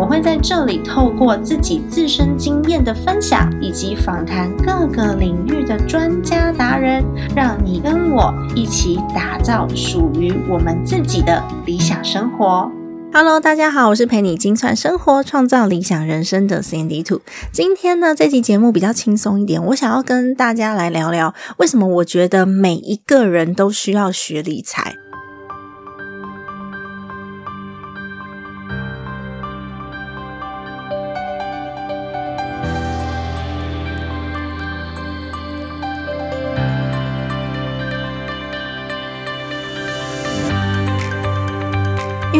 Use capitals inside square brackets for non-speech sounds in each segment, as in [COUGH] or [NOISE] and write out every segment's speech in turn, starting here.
我会在这里透过自己自身经验的分享，以及访谈各个领域的专家达人，让你跟我一起打造属于我们自己的理想生活。Hello，大家好，我是陪你精算生活、创造理想人生的 Sandy Two。今天呢，这期节目比较轻松一点，我想要跟大家来聊聊，为什么我觉得每一个人都需要学理财。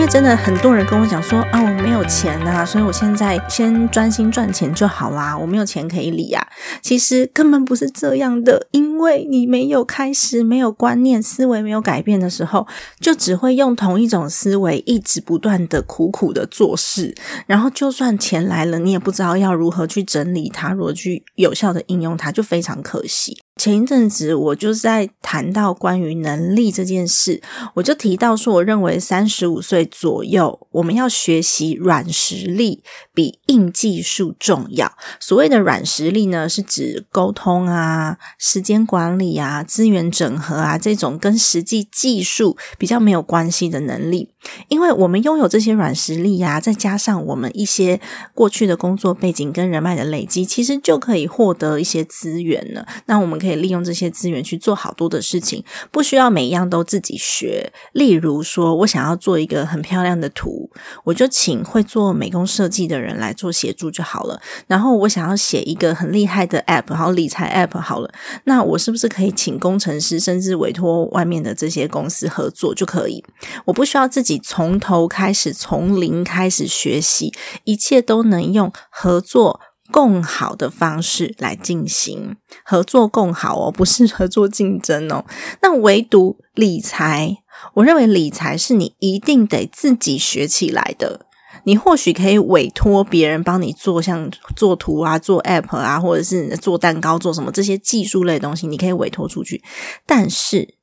因为真的很多人跟我讲说啊，我没有钱呐，所以我现在先专心赚钱就好啦，我没有钱可以理啊。其实根本不是这样的，因为你没有开始，没有观念，思维没有改变的时候，就只会用同一种思维一直不断的苦苦的做事，然后就算钱来了，你也不知道要如何去整理它，如何去有效的应用它，就非常可惜。前一阵子我就在谈到关于能力这件事，我就提到说，我认为三十五岁左右我们要学习软实力比硬技术重要。所谓的软实力呢，是指沟通啊、时间管理啊、资源整合啊这种跟实际技术比较没有关系的能力。因为我们拥有这些软实力呀，再加上我们一些过去的工作背景跟人脉的累积，其实就可以获得一些资源了。那我们可以可以利用这些资源去做好多的事情，不需要每一样都自己学。例如说，我想要做一个很漂亮的图，我就请会做美工设计的人来做协助就好了。然后我想要写一个很厉害的 App，然后理财 App 好了，那我是不是可以请工程师，甚至委托外面的这些公司合作就可以？我不需要自己。从头开始，从零开始学习，一切都能用合作共好的方式来进行。合作共好哦，不是合作竞争哦。那唯独理财，我认为理财是你一定得自己学起来的。你或许可以委托别人帮你做，像做图啊、做 App 啊，或者是做蛋糕、做什么这些技术类的东西，你可以委托出去。但是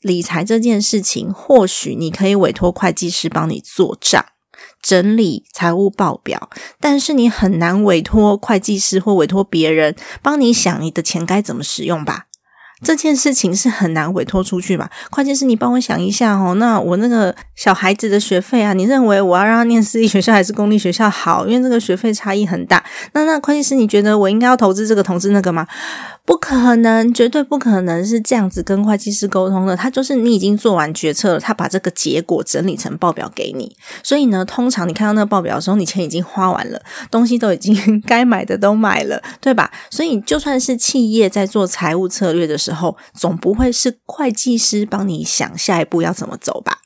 理财这件事情，或许你可以委托会计师帮你做账、整理财务报表，但是你很难委托会计师或委托别人帮你想你的钱该怎么使用吧。这件事情是很难委托出去吧？会计师，你帮我想一下哦。那我那个小孩子的学费啊，你认为我要让他念私立学校还是公立学校好？因为这个学费差异很大。那那会计师，你觉得我应该要投资这个投资那个吗？不可能，绝对不可能是这样子跟会计师沟通的。他就是你已经做完决策了，他把这个结果整理成报表给你。所以呢，通常你看到那个报表的时候，你钱已经花完了，东西都已经 [LAUGHS] 该买的都买了，对吧？所以就算是企业在做财务策略的时候，后总不会是会计师帮你想下一步要怎么走吧？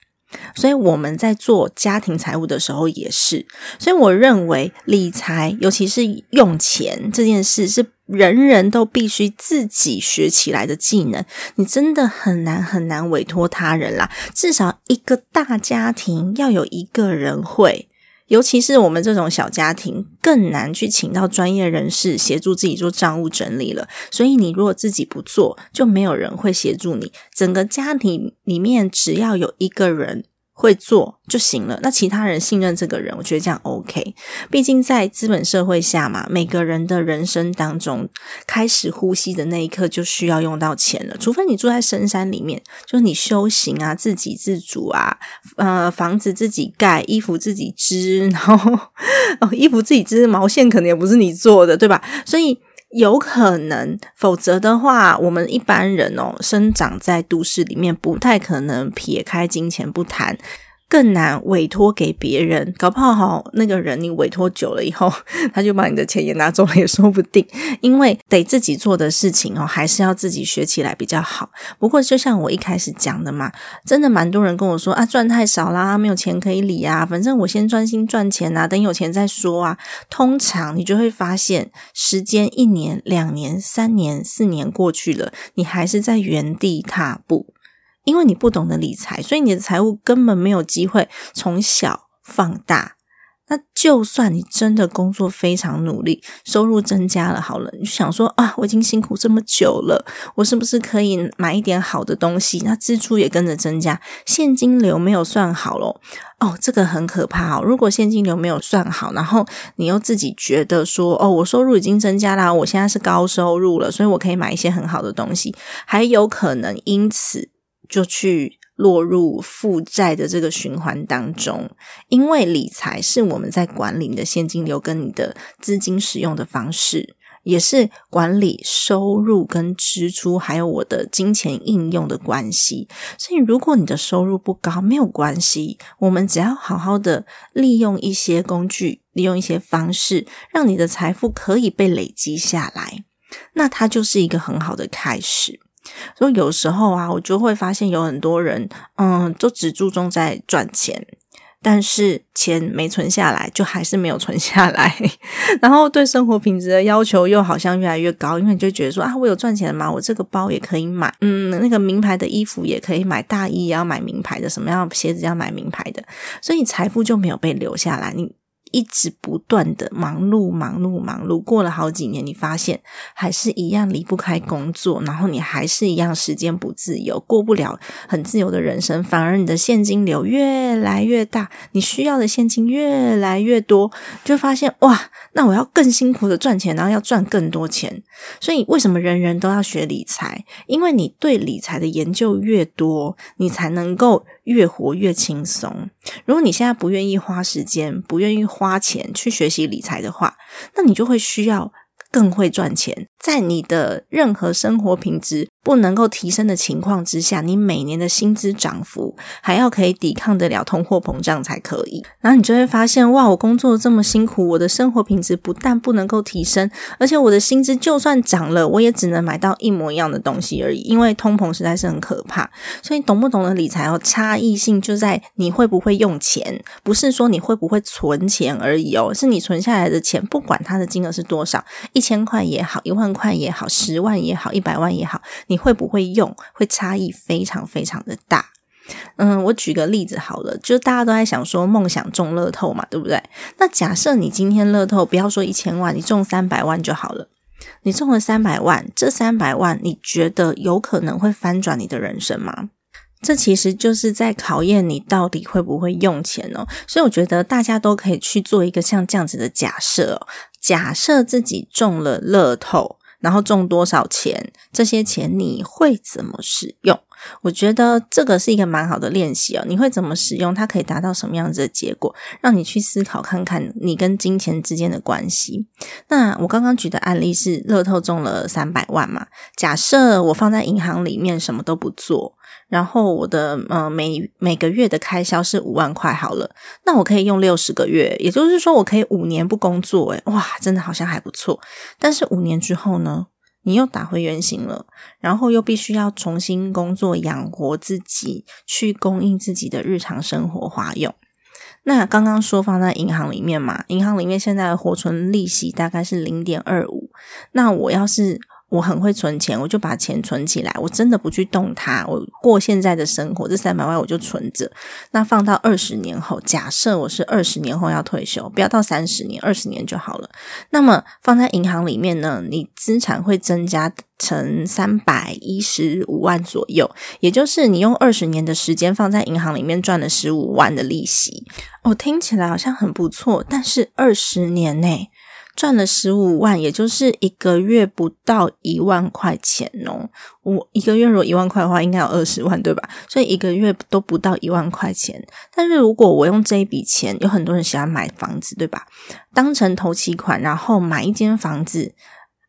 所以我们在做家庭财务的时候也是。所以我认为理财，尤其是用钱这件事，是人人都必须自己学起来的技能。你真的很难很难委托他人啦。至少一个大家庭要有一个人会。尤其是我们这种小家庭，更难去请到专业人士协助自己做账务整理了。所以，你如果自己不做，就没有人会协助你。整个家庭里面，只要有一个人。会做就行了，那其他人信任这个人，我觉得这样 OK。毕竟在资本社会下嘛，每个人的人生当中，开始呼吸的那一刻就需要用到钱了。除非你住在深山里面，就是你修行啊，自给自足啊，呃，房子自己盖，衣服自己织，然后 [LAUGHS] 哦，衣服自己织，毛线可能也不是你做的，对吧？所以。有可能，否则的话，我们一般人哦，生长在都市里面，不太可能撇开金钱不谈。更难委托给别人，搞不好好那个人你委托久了以后，[LAUGHS] 他就把你的钱也拿走了也说不定。因为得自己做的事情哦，还是要自己学起来比较好。不过就像我一开始讲的嘛，真的蛮多人跟我说啊，赚太少啦，没有钱可以理啊，反正我先专心赚钱啊，等有钱再说啊。通常你就会发现，时间一年、两年、三年、四年过去了，你还是在原地踏步。因为你不懂得理财，所以你的财务根本没有机会从小放大。那就算你真的工作非常努力，收入增加了，好了，你就想说啊，我已经辛苦这么久了，我是不是可以买一点好的东西？那支出也跟着增加，现金流没有算好咯。哦，这个很可怕哦。如果现金流没有算好，然后你又自己觉得说，哦，我收入已经增加啦，我现在是高收入了，所以我可以买一些很好的东西，还有可能因此就去。落入负债的这个循环当中，因为理财是我们在管理你的现金流跟你的资金使用的方式，也是管理收入跟支出，还有我的金钱应用的关系。所以，如果你的收入不高，没有关系，我们只要好好的利用一些工具，利用一些方式，让你的财富可以被累积下来，那它就是一个很好的开始。所以有时候啊，我就会发现有很多人，嗯，就只注重在赚钱，但是钱没存下来，就还是没有存下来。[LAUGHS] 然后对生活品质的要求又好像越来越高，因为你就觉得说啊，我有赚钱嘛，我这个包也可以买，嗯，那个名牌的衣服也可以买，大衣也要买名牌的，什么样鞋子要买名牌的，所以财富就没有被留下来。你。一直不断的忙碌、忙碌、忙碌，过了好几年，你发现还是一样离不开工作，然后你还是一样时间不自由，过不了很自由的人生，反而你的现金流越来越大，你需要的现金越来越多，就发现哇，那我要更辛苦的赚钱，然后要赚更多钱。所以为什么人人都要学理财？因为你对理财的研究越多，你才能够。越活越轻松。如果你现在不愿意花时间、不愿意花钱去学习理财的话，那你就会需要更会赚钱。在你的任何生活品质不能够提升的情况之下，你每年的薪资涨幅还要可以抵抗得了通货膨胀才可以。然后你就会发现，哇，我工作这么辛苦，我的生活品质不但不能够提升，而且我的薪资就算涨了，我也只能买到一模一样的东西而已。因为通膨实在是很可怕。所以懂不懂得理财哦？差异性就在你会不会用钱，不是说你会不会存钱而已哦，是你存下来的钱，不管它的金额是多少，一千块也好，一万。块也好，十万也好，一百万也好，你会不会用？会差异非常非常的大。嗯，我举个例子好了，就大家都在想说梦想中乐透嘛，对不对？那假设你今天乐透，不要说一千万，你中三百万就好了。你中了三百万，这三百万你觉得有可能会翻转你的人生吗？这其实就是在考验你到底会不会用钱哦。所以我觉得大家都可以去做一个像这样子的假设：假设自己中了乐透。然后中多少钱？这些钱你会怎么使用？我觉得这个是一个蛮好的练习哦。你会怎么使用？它可以达到什么样子的结果？让你去思考看看你跟金钱之间的关系。那我刚刚举的案例是乐透中了三百万嘛？假设我放在银行里面什么都不做。然后我的呃每每个月的开销是五万块好了，那我可以用六十个月，也就是说我可以五年不工作，诶哇，真的好像还不错。但是五年之后呢，你又打回原形了，然后又必须要重新工作养活自己，去供应自己的日常生活花用。那刚刚说放在银行里面嘛，银行里面现在的活存利息大概是零点二五，那我要是。我很会存钱，我就把钱存起来。我真的不去动它，我过现在的生活。这三百万我就存着。那放到二十年后，假设我是二十年后要退休，不要到三十年，二十年就好了。那么放在银行里面呢，你资产会增加成三百一十五万左右，也就是你用二十年的时间放在银行里面赚了十五万的利息。哦，听起来好像很不错，但是二十年内。赚了十五万，也就是一个月不到一万块钱哦。我一个月如果一万块的话，应该有二十万，对吧？所以一个月都不到一万块钱。但是如果我用这一笔钱，有很多人喜欢买房子，对吧？当成投期款，然后买一间房子。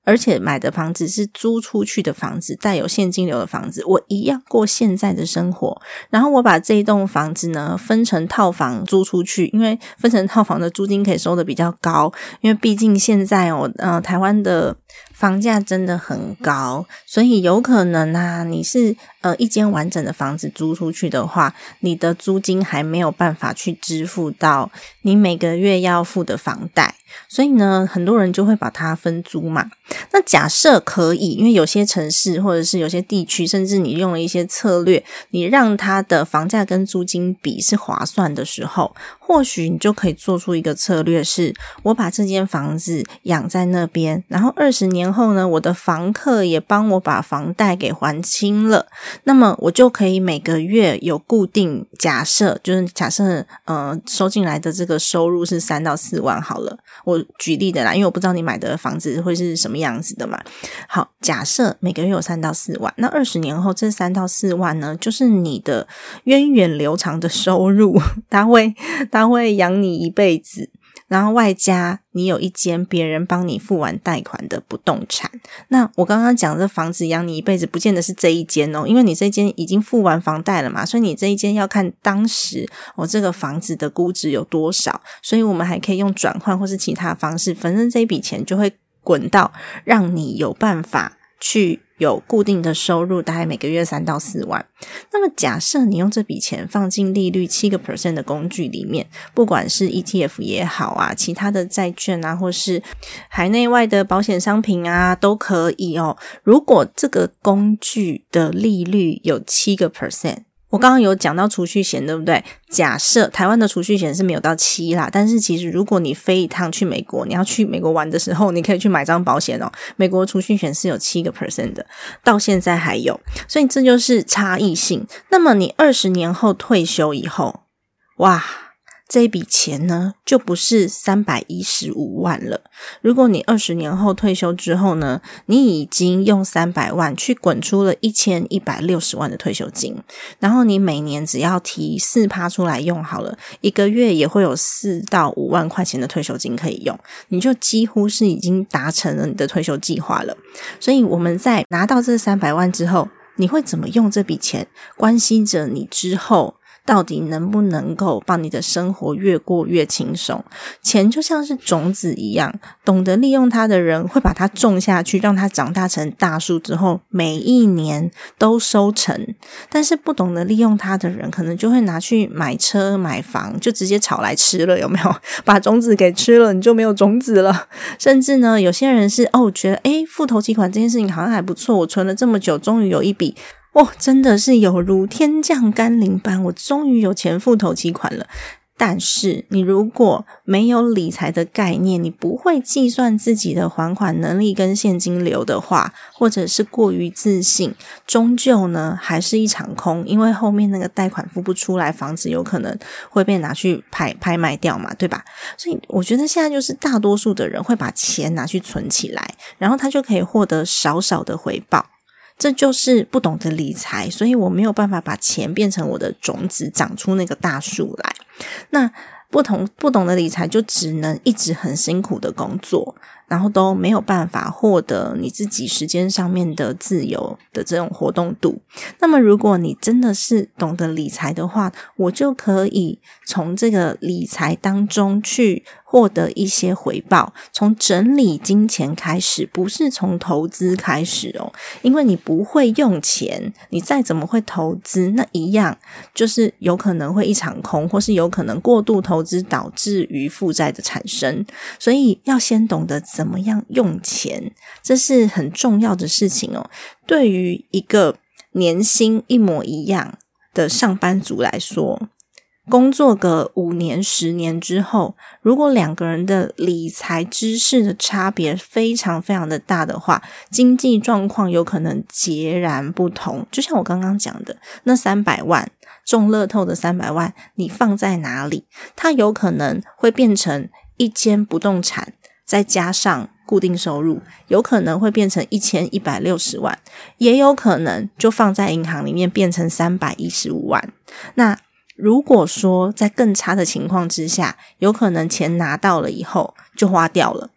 而且买的房子是租出去的房子，带有现金流的房子，我一样过现在的生活。然后我把这一栋房子呢分成套房租出去，因为分成套房的租金可以收的比较高。因为毕竟现在哦，呃，台湾的房价真的很高，所以有可能啊，你是呃一间完整的房子租出去的话，你的租金还没有办法去支付到你每个月要付的房贷，所以呢，很多人就会把它分租嘛。那假设可以，因为有些城市或者是有些地区，甚至你用了一些策略，你让它的房价跟租金比是划算的时候，或许你就可以做出一个策略，是我把这间房子养在那边，然后二十年。后呢，我的房客也帮我把房贷给还清了，那么我就可以每个月有固定假设，就是假设呃收进来的这个收入是三到四万好了。我举例的啦，因为我不知道你买的房子会是什么样子的嘛。好，假设每个月有三到四万，那二十年后这三到四万呢，就是你的源远流长的收入，它会他会养你一辈子。然后外加你有一间别人帮你付完贷款的不动产，那我刚刚讲这房子养你一辈子，不见得是这一间哦，因为你这间已经付完房贷了嘛，所以你这一间要看当时我这个房子的估值有多少，所以我们还可以用转换或是其他方式，反正这一笔钱就会滚到让你有办法去。有固定的收入，大概每个月三到四万。那么，假设你用这笔钱放进利率七个 percent 的工具里面，不管是 ETF 也好啊，其他的债券啊，或是海内外的保险商品啊，都可以哦。如果这个工具的利率有七个 percent。我刚刚有讲到储蓄险，对不对？假设台湾的储蓄险是没有到七啦，但是其实如果你飞一趟去美国，你要去美国玩的时候，你可以去买张保险哦。美国储蓄险是有七个 percent 的，到现在还有，所以这就是差异性。那么你二十年后退休以后，哇！这笔钱呢，就不是三百一十五万了。如果你二十年后退休之后呢，你已经用三百万去滚出了一千一百六十万的退休金，然后你每年只要提四趴出来用好了，一个月也会有四到五万块钱的退休金可以用，你就几乎是已经达成了你的退休计划了。所以我们在拿到这三百万之后，你会怎么用这笔钱，关系着你之后。到底能不能够帮你的生活越过越轻松？钱就像是种子一样，懂得利用它的人会把它种下去，让它长大成大树之后，每一年都收成。但是不懂得利用它的人，可能就会拿去买车买房，就直接炒来吃了，有没有？[LAUGHS] 把种子给吃了，你就没有种子了。甚至呢，有些人是哦，觉得诶付头期款这件事情好像还不错，我存了这么久，终于有一笔。哦，真的是有如天降甘霖般，我终于有钱付头期款了。但是，你如果没有理财的概念，你不会计算自己的还款能力跟现金流的话，或者是过于自信，终究呢还是一场空，因为后面那个贷款付不出来，房子有可能会被拿去拍拍卖掉嘛，对吧？所以，我觉得现在就是大多数的人会把钱拿去存起来，然后他就可以获得少少的回报。这就是不懂得理财，所以我没有办法把钱变成我的种子，长出那个大树来。那不同不懂得理财，就只能一直很辛苦的工作。然后都没有办法获得你自己时间上面的自由的这种活动度。那么，如果你真的是懂得理财的话，我就可以从这个理财当中去获得一些回报。从整理金钱开始，不是从投资开始哦，因为你不会用钱，你再怎么会投资，那一样就是有可能会一场空，或是有可能过度投资导致于负债的产生。所以要先懂得。怎么样用钱，这是很重要的事情哦。对于一个年薪一模一样的上班族来说，工作个五年、十年之后，如果两个人的理财知识的差别非常非常的大的话，经济状况有可能截然不同。就像我刚刚讲的，那三百万中乐透的三百万，你放在哪里，它有可能会变成一间不动产。再加上固定收入，有可能会变成一千一百六十万，也有可能就放在银行里面变成三百一十五万。那如果说在更差的情况之下，有可能钱拿到了以后就花掉了。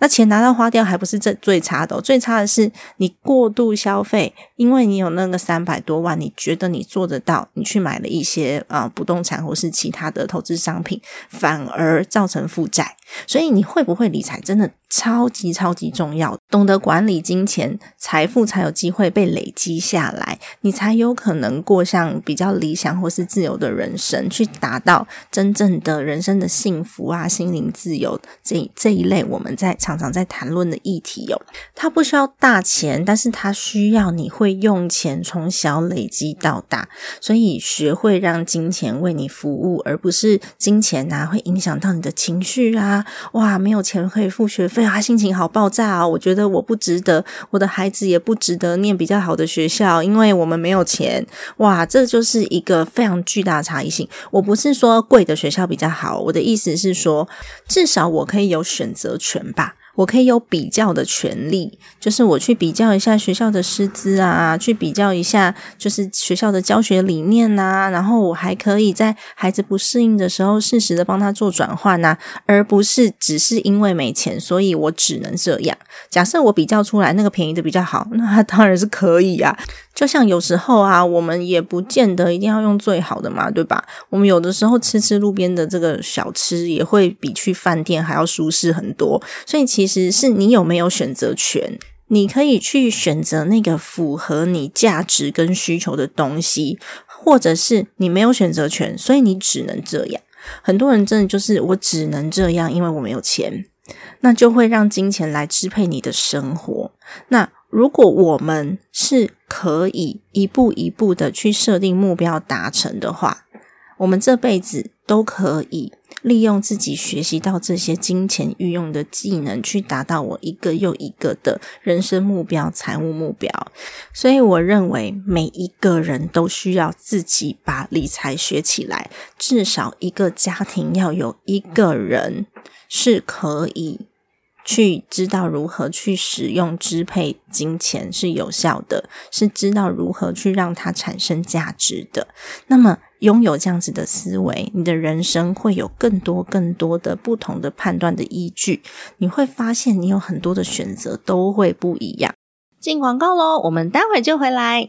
那钱拿到花掉还不是这最差的，最差的是你过度消费，因为你有那个三百多万，你觉得你做得到，你去买了一些啊不动产或是其他的投资商品，反而造成负债。所以你会不会理财，真的超级超级重要。懂得管理金钱，财富才有机会被累积下来，你才有可能过上比较理想或是自由的人生，去达到真正的人生的幸福啊，心灵自由这这一类我们在常常在谈论的议题哦。它不需要大钱，但是它需要你会用钱，从小累积到大，所以学会让金钱为你服务，而不是金钱啊会影响到你的情绪啊。哇，没有钱可以付学费啊，心情好爆炸啊！我觉得。我不值得，我的孩子也不值得念比较好的学校，因为我们没有钱。哇，这就是一个非常巨大的差异性。我不是说贵的学校比较好，我的意思是说，至少我可以有选择权吧。我可以有比较的权利，就是我去比较一下学校的师资啊，去比较一下就是学校的教学理念呐，然后我还可以在孩子不适应的时候，适时的帮他做转换呐，而不是只是因为没钱，所以我只能这样。假设我比较出来那个便宜的比较好，那当然是可以啊。就像有时候啊，我们也不见得一定要用最好的嘛，对吧？我们有的时候吃吃路边的这个小吃，也会比去饭店还要舒适很多。所以其实是你有没有选择权，你可以去选择那个符合你价值跟需求的东西，或者是你没有选择权，所以你只能这样。很多人真的就是我只能这样，因为我没有钱，那就会让金钱来支配你的生活。那如果我们是可以一步一步的去设定目标达成的话，我们这辈子都可以利用自己学习到这些金钱运用的技能，去达到我一个又一个的人生目标、财务目标。所以，我认为每一个人都需要自己把理财学起来，至少一个家庭要有一个人是可以。去知道如何去使用支配金钱是有效的，是知道如何去让它产生价值的。那么，拥有这样子的思维，你的人生会有更多更多的不同的判断的依据。你会发现，你有很多的选择都会不一样。进广告喽，我们待会就回来。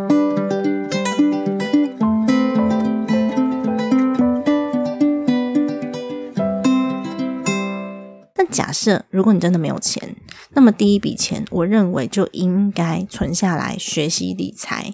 假设如果你真的没有钱，那么第一笔钱，我认为就应该存下来学习理财，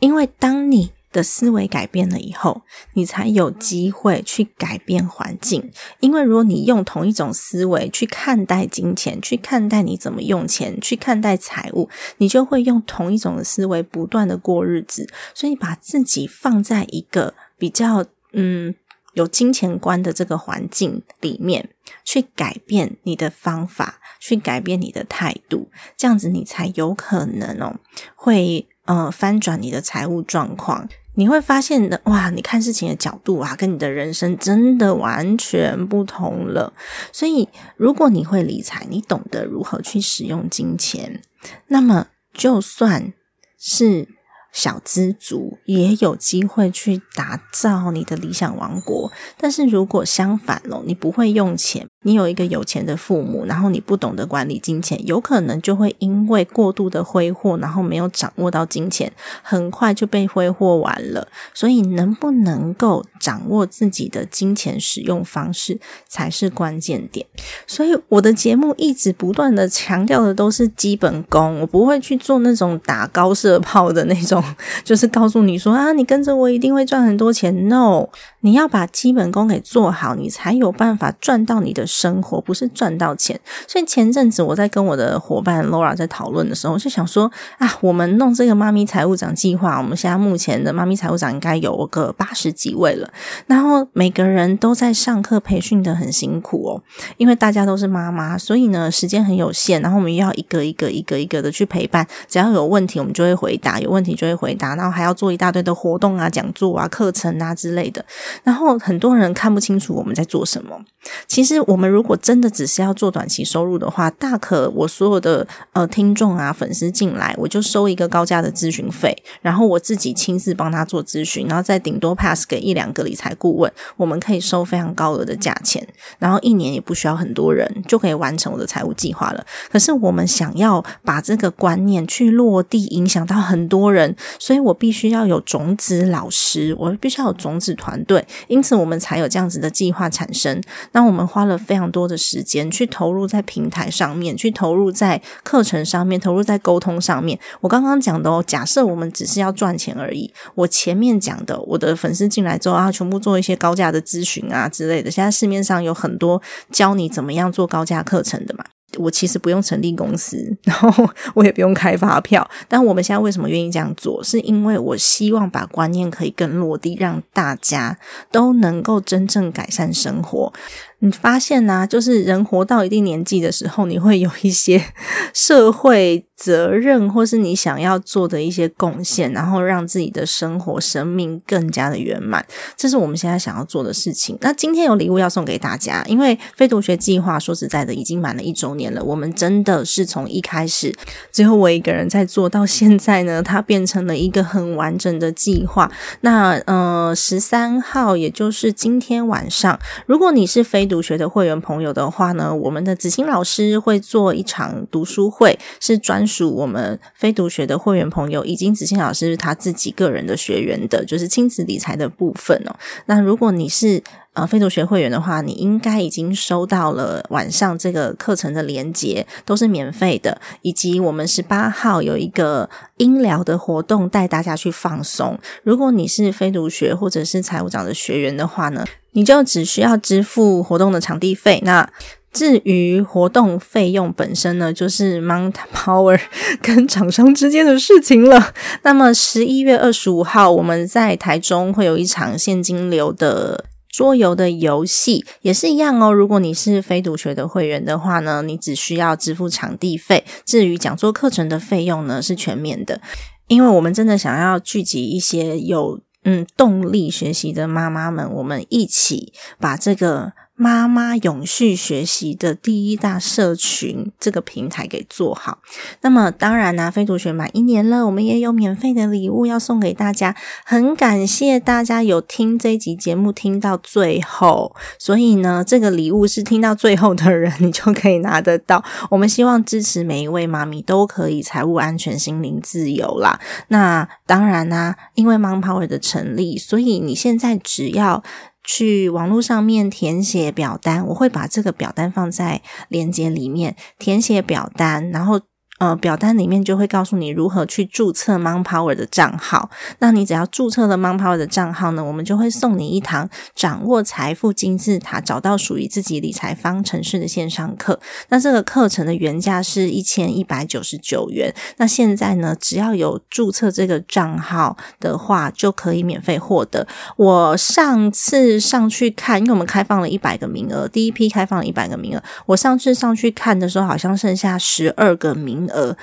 因为当你的思维改变了以后，你才有机会去改变环境。因为如果你用同一种思维去看待金钱，去看待你怎么用钱，去看待财务，你就会用同一种的思维不断的过日子。所以把自己放在一个比较嗯有金钱观的这个环境里面，去改变你的方法，去改变你的态度，这样子你才有可能哦会呃翻转你的财务状况。你会发现的，哇！你看事情的角度啊，跟你的人生真的完全不同了。所以，如果你会理财，你懂得如何去使用金钱，那么就算是。小资族也有机会去打造你的理想王国，但是如果相反喽，你不会用钱，你有一个有钱的父母，然后你不懂得管理金钱，有可能就会因为过度的挥霍，然后没有掌握到金钱，很快就被挥霍完了。所以，能不能够掌握自己的金钱使用方式，才是关键点。所以，我的节目一直不断的强调的都是基本功，我不会去做那种打高射炮的那种。就是告诉你说啊，你跟着我一定会赚很多钱。No，你要把基本功给做好，你才有办法赚到你的生活，不是赚到钱。所以前阵子我在跟我的伙伴 Laura 在讨论的时候，就想说啊，我们弄这个妈咪财务长计划，我们现在目前的妈咪财务长应该有个八十几位了，然后每个人都在上课培训的很辛苦哦，因为大家都是妈妈，所以呢时间很有限，然后我们要一个一个一个一个的去陪伴，只要有问题我们就会回答，有问题就会。回答，然后还要做一大堆的活动啊、讲座啊、课程啊之类的，然后很多人看不清楚我们在做什么。其实，我们如果真的只是要做短期收入的话，大可我所有的呃听众啊、粉丝进来，我就收一个高价的咨询费，然后我自己亲自帮他做咨询，然后再顶多 pass 给一两个理财顾问，我们可以收非常高额的价钱，然后一年也不需要很多人就可以完成我的财务计划了。可是，我们想要把这个观念去落地，影响到很多人。所以我必须要有种子老师，我必须要有种子团队，因此我们才有这样子的计划产生。那我们花了非常多的时间去投入在平台上面，去投入在课程上面，投入在沟通上面。我刚刚讲的哦，假设我们只是要赚钱而已，我前面讲的，我的粉丝进来之后啊，全部做一些高价的咨询啊之类的。现在市面上有很多教你怎么样做高价课程的嘛。我其实不用成立公司，[LAUGHS] 然后我也不用开发票。但我们现在为什么愿意这样做？是因为我希望把观念可以更落地，让大家都能够真正改善生活。你发现呢？就是人活到一定年纪的时候，你会有一些 [LAUGHS] 社会责任，或是你想要做的一些贡献，然后让自己的生活、生命更加的圆满。这是我们现在想要做的事情。那今天有礼物要送给大家，因为非读学计划说实在的已经满了一周年了。我们真的是从一开始只有我一个人在做到现在呢，它变成了一个很完整的计划。那呃，十三号，也就是今天晚上，如果你是非读学的会员朋友的话呢，我们的子欣老师会做一场读书会，是专属我们非读学的会员朋友，以及子欣老师他自己个人的学员的，就是亲子理财的部分哦。那如果你是呃非读学会员的话，你应该已经收到了晚上这个课程的连接，都是免费的，以及我们十八号有一个音疗的活动，带大家去放松。如果你是非读学或者是财务长的学员的话呢？你就只需要支付活动的场地费。那至于活动费用本身呢，就是 Mount Power [LAUGHS] 跟厂商之间的事情了。那么十一月二十五号，我们在台中会有一场现金流的桌游的游戏，也是一样哦。如果你是非读学的会员的话呢，你只需要支付场地费。至于讲座课程的费用呢，是全免的，因为我们真的想要聚集一些有。嗯，动力学习的妈妈们，我们一起把这个。妈妈永续学习的第一大社群这个平台给做好。那么当然呢，非读学满一年了，我们也有免费的礼物要送给大家。很感谢大家有听这集节目听到最后，所以呢，这个礼物是听到最后的人你就可以拿得到。我们希望支持每一位妈咪都可以财务安全、心灵自由啦。那当然呢，因为 Mom Power 的成立，所以你现在只要。去网络上面填写表单，我会把这个表单放在链接里面，填写表单，然后。呃，表单里面就会告诉你如何去注册 Mon Power 的账号。那你只要注册了 Mon Power 的账号呢，我们就会送你一堂掌握财富金字塔、找到属于自己理财方程式的线上课。那这个课程的原价是一千一百九十九元，那现在呢，只要有注册这个账号的话，就可以免费获得。我上次上去看，因为我们开放了一百个名额，第一批开放了一百个名额。我上次上去看的时候，好像剩下十二个名。呃，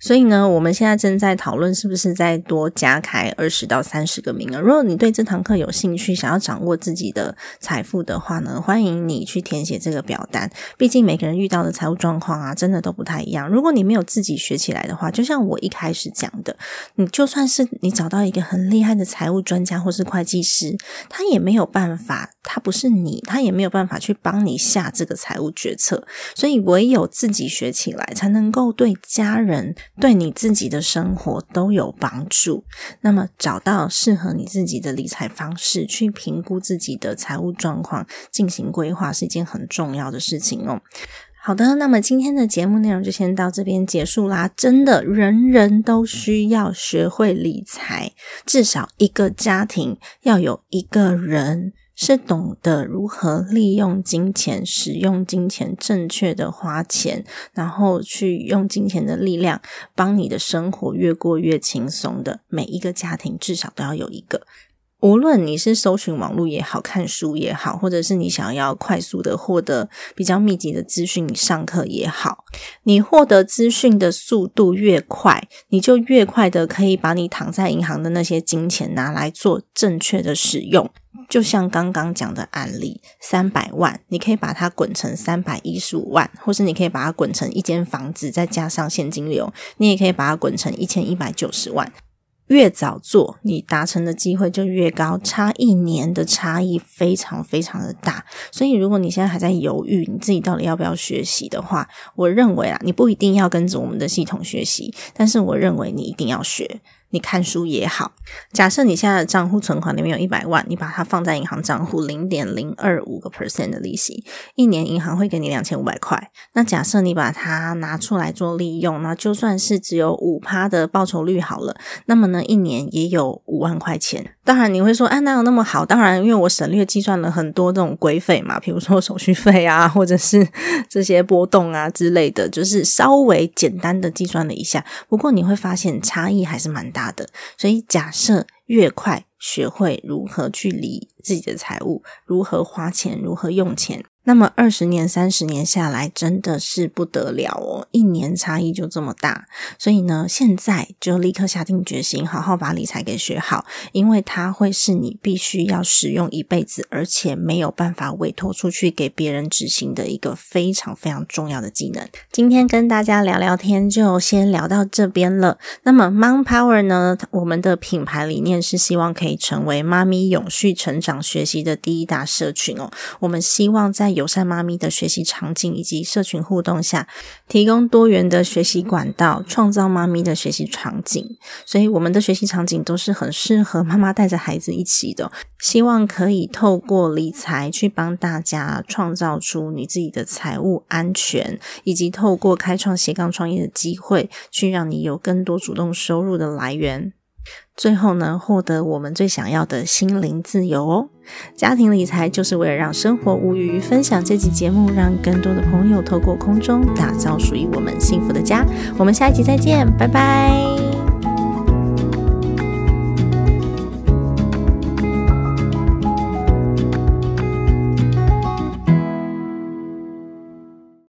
所以呢，我们现在正在讨论是不是再多加开二十到三十个名额。如果你对这堂课有兴趣，想要掌握自己的财富的话呢，欢迎你去填写这个表单。毕竟每个人遇到的财务状况啊，真的都不太一样。如果你没有自己学起来的话，就像我一开始讲的，你就算是你找到一个很厉害的财务专家或是会计师，他也没有办法，他不是你，他也没有办法去帮你下这个财务决策。所以唯有自己学起来，才能够对家人。对你自己的生活都有帮助。那么，找到适合你自己的理财方式，去评估自己的财务状况，进行规划，是一件很重要的事情哦。好的，那么今天的节目内容就先到这边结束啦。真的，人人都需要学会理财，至少一个家庭要有一个人。是懂得如何利用金钱、使用金钱、正确的花钱，然后去用金钱的力量帮你的生活越过越轻松的每一个家庭，至少都要有一个。无论你是搜寻网络也好看书也好，或者是你想要快速的获得比较密集的资讯，你上课也好，你获得资讯的速度越快，你就越快的可以把你躺在银行的那些金钱拿来做正确的使用。就像刚刚讲的案例，三百万，你可以把它滚成三百一十五万，或是你可以把它滚成一间房子，再加上现金流，你也可以把它滚成一千一百九十万。越早做，你达成的机会就越高。差一年的差异非常非常的大，所以如果你现在还在犹豫，你自己到底要不要学习的话，我认为啊，你不一定要跟着我们的系统学习，但是我认为你一定要学。你看书也好，假设你现在的账户存款里面有一百万，你把它放在银行账户，零点零二五个 percent 的利息，一年银行会给你两千五百块。那假设你把它拿出来做利用，那就算是只有五趴的报酬率好了，那么呢，一年也有五万块钱。当然你会说，哎，哪有那么好？当然，因为我省略计算了很多这种规费嘛，[LAUGHS] 比如说手续费啊，[LAUGHS] 或者是这些波动啊之类的，就是稍微简单的计算了一下。不过你会发现差异还是蛮大。的，所以假设越快学会如何去理自己的财务，如何花钱，如何用钱。那么二十年、三十年下来，真的是不得了哦！一年差异就这么大，所以呢，现在就立刻下定决心，好好把理财给学好，因为它会是你必须要使用一辈子，而且没有办法委托出去给别人执行的一个非常非常重要的技能。今天跟大家聊聊天，就先聊到这边了。那么 Mom Power 呢，我们的品牌理念是希望可以成为妈咪永续成长想学习的第一大社群哦。我们希望在友善妈咪的学习场景以及社群互动下，提供多元的学习管道，创造妈咪的学习场景。所以，我们的学习场景都是很适合妈妈带着孩子一起的。希望可以透过理财去帮大家创造出你自己的财务安全，以及透过开创斜杠创业的机会，去让你有更多主动收入的来源。最后呢，获得我们最想要的心灵自由哦！家庭理财就是为了让生活无余。分享这集节目，让更多的朋友透过空中打造属于我们幸福的家。我们下一集再见，拜拜。